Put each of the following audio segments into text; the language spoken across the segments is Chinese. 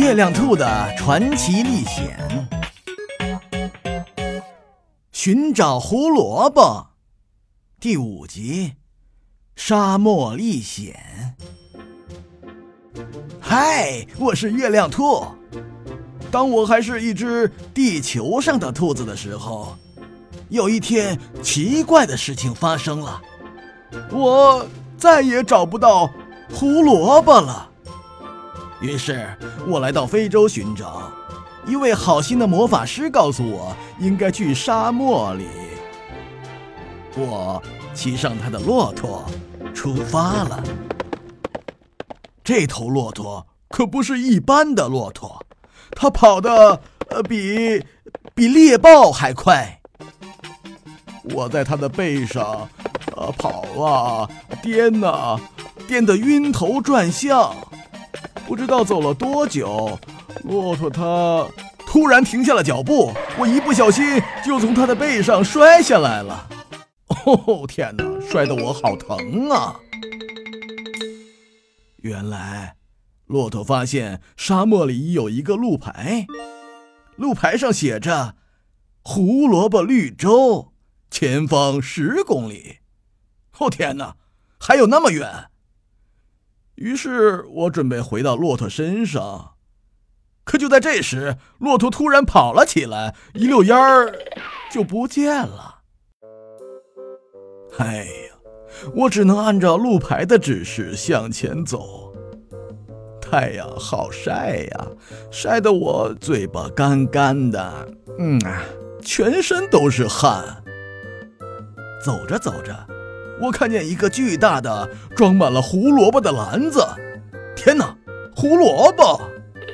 月亮兔的传奇历险，寻找胡萝卜，第五集，沙漠历险。嗨，我是月亮兔。当我还是一只地球上的兔子的时候，有一天奇怪的事情发生了，我再也找不到胡萝卜了。于是我来到非洲寻找，一位好心的魔法师告诉我，应该去沙漠里。我骑上他的骆驼，出发了。这头骆驼可不是一般的骆驼，它跑的呃比比猎豹还快。我在它的背上，呃跑啊颠呐，颠得晕头转向。不知道走了多久，骆驼它突然停下了脚步，我一不小心就从它的背上摔下来了。哦天哪，摔得我好疼啊！原来，骆驼发现沙漠里有一个路牌，路牌上写着“胡萝卜绿洲，前方十公里”。哦天哪，还有那么远！于是我准备回到骆驼身上，可就在这时，骆驼突然跑了起来，一溜烟儿就不见了。哎呀，我只能按照路牌的指示向前走。太阳好晒呀，晒得我嘴巴干干的，嗯啊，全身都是汗。走着走着。我看见一个巨大的装满了胡萝卜的篮子，天哪，胡萝卜！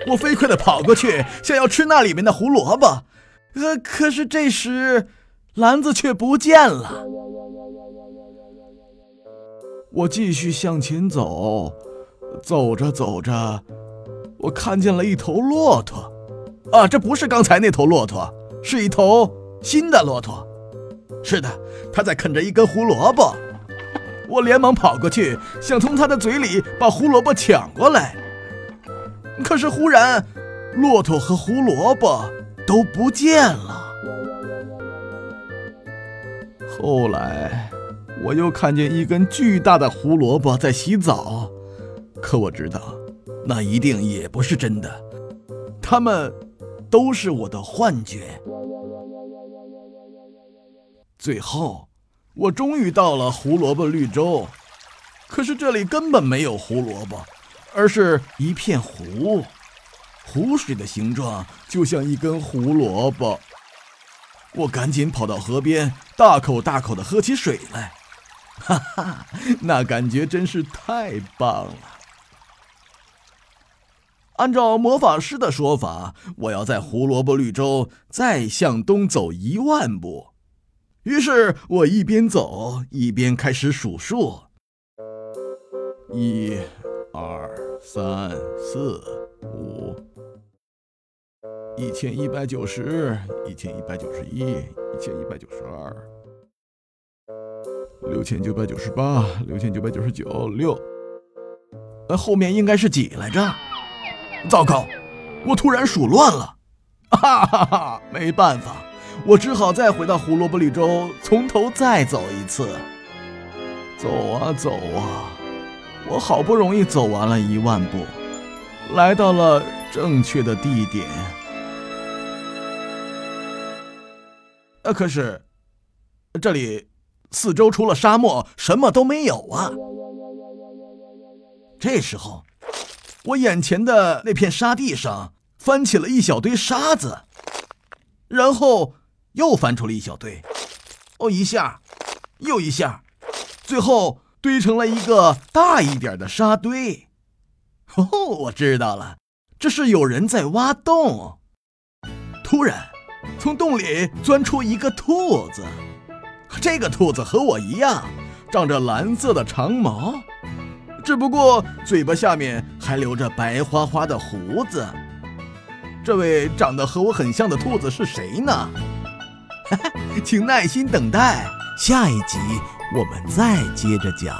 我飞快地跑过去，想要吃那里面的胡萝卜，呃，可是这时篮子却不见了。我继续向前走，走着走着，我看见了一头骆驼，啊，这不是刚才那头骆驼，是一头新的骆驼。是的，它在啃着一根胡萝卜。我连忙跑过去，想从他的嘴里把胡萝卜抢过来。可是忽然，骆驼和胡萝卜都不见了。后来，我又看见一根巨大的胡萝卜在洗澡，可我知道，那一定也不是真的，它们都是我的幻觉。最后。我终于到了胡萝卜绿洲，可是这里根本没有胡萝卜，而是一片湖，湖水的形状就像一根胡萝卜。我赶紧跑到河边，大口大口的喝起水来，哈哈，那感觉真是太棒了。按照魔法师的说法，我要在胡萝卜绿洲再向东走一万步。于是我一边走一边开始数数：一、二、三、四、五，一千一百九十，一千一百九十一，一千一百九十二，六千九百九十八，六千九百九十九，六。呃，后面应该是几来着？糟糕，我突然数乱了，哈哈哈，没办法。我只好再回到胡萝卜绿洲，从头再走一次。走啊走啊，我好不容易走完了一万步，来到了正确的地点。呃，可是这里四周除了沙漠，什么都没有啊。这时候，我眼前的那片沙地上翻起了一小堆沙子，然后。又翻出了一小堆，哦，一下，又一下，最后堆成了一个大一点的沙堆。哦，我知道了，这是有人在挖洞。突然，从洞里钻出一个兔子，这个兔子和我一样，长着蓝色的长毛，只不过嘴巴下面还留着白花花的胡子。这位长得和我很像的兔子是谁呢？请耐心等待，下一集我们再接着讲。